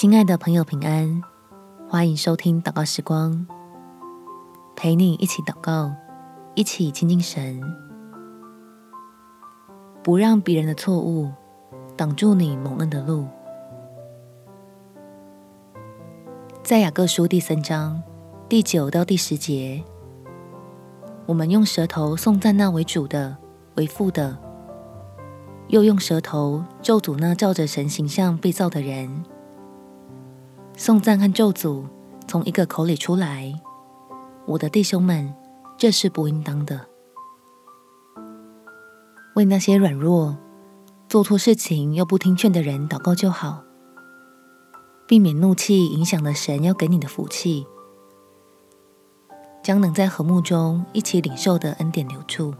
亲爱的朋友，平安！欢迎收听祷告时光，陪你一起祷告，一起亲近神。不让别人的错误挡住你蒙恩的路。在雅各书第三章第九到第十节，我们用舌头颂赞那为主的、为父的，又用舌头咒诅那照着神形象被造的人。颂赞和咒诅从一个口里出来，我的弟兄们，这是不应当的。为那些软弱、做错事情又不听劝的人祷告就好，避免怒气影响了神要给你的福气，将能在和睦中一起领受的恩典留住。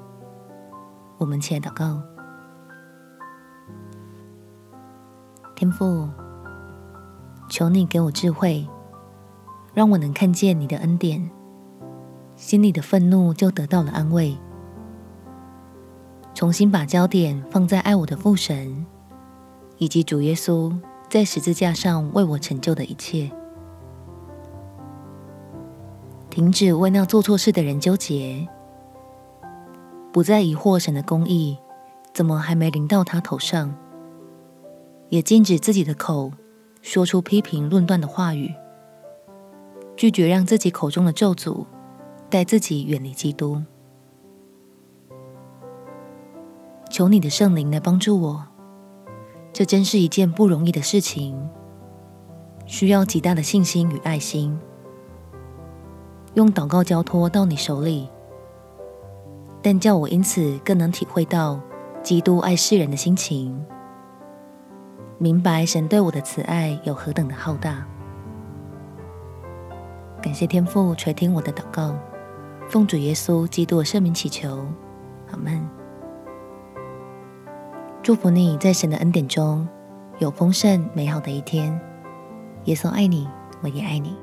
我们起来祷告，天父。求你给我智慧，让我能看见你的恩典，心里的愤怒就得到了安慰。重新把焦点放在爱我的父神，以及主耶稣在十字架上为我成就的一切。停止为那做错事的人纠结，不再疑惑神的公义怎么还没临到他头上，也禁止自己的口。说出批评论断的话语，拒绝让自己口中的咒诅带自己远离基督。求你的圣灵来帮助我，这真是一件不容易的事情，需要极大的信心与爱心。用祷告交托到你手里，但叫我因此更能体会到基督爱世人的心情。明白神对我的慈爱有何等的浩大，感谢天父垂听我的祷告，奉主耶稣基督的圣名祈求，阿门。祝福你在神的恩典中有丰盛美好的一天。耶稣爱你，我也爱你。